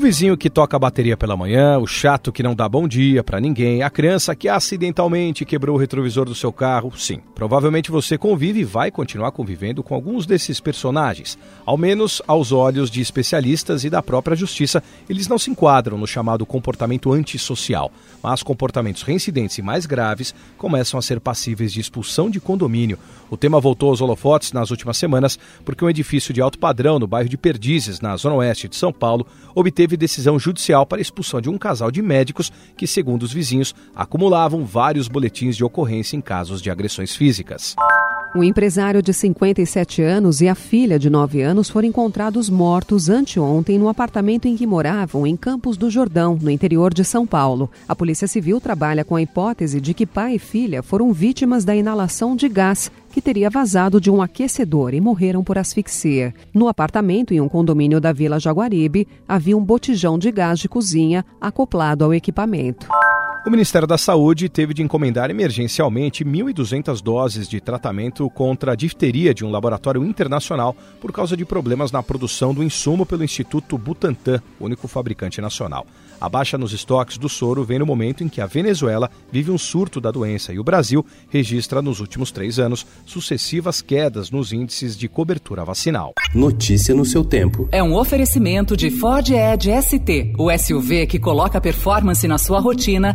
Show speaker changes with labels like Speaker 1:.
Speaker 1: O vizinho que toca a bateria pela manhã, o chato que não dá bom dia para ninguém, a criança que acidentalmente quebrou o retrovisor do seu carro, sim. Provavelmente você convive e vai continuar convivendo com alguns desses personagens. Ao menos aos olhos de especialistas e da própria justiça, eles não se enquadram no chamado comportamento antissocial. Mas comportamentos reincidentes e mais graves começam a ser passíveis de expulsão de condomínio. O tema voltou aos holofotes nas últimas semanas porque um edifício de alto padrão no bairro de Perdizes, na zona oeste de São Paulo, obteve teve decisão judicial para expulsão de um casal de médicos que, segundo os vizinhos, acumulavam vários boletins de ocorrência em casos de agressões físicas.
Speaker 2: O empresário de 57 anos e a filha de 9 anos foram encontrados mortos anteontem no apartamento em que moravam, em Campos do Jordão, no interior de São Paulo. A Polícia Civil trabalha com a hipótese de que pai e filha foram vítimas da inalação de gás que teria vazado de um aquecedor e morreram por asfixia. No apartamento, em um condomínio da Vila Jaguaribe, havia um botijão de gás de cozinha acoplado ao equipamento.
Speaker 1: O Ministério da Saúde teve de encomendar emergencialmente 1.200 doses de tratamento contra a difteria de um laboratório internacional por causa de problemas na produção do insumo pelo Instituto Butantan, único fabricante nacional. A baixa nos estoques do soro vem no momento em que a Venezuela vive um surto da doença e o Brasil registra nos últimos três anos sucessivas quedas nos índices de cobertura vacinal.
Speaker 3: Notícia no seu tempo.
Speaker 4: É um oferecimento de Ford Edge ST, o SUV que coloca performance na sua rotina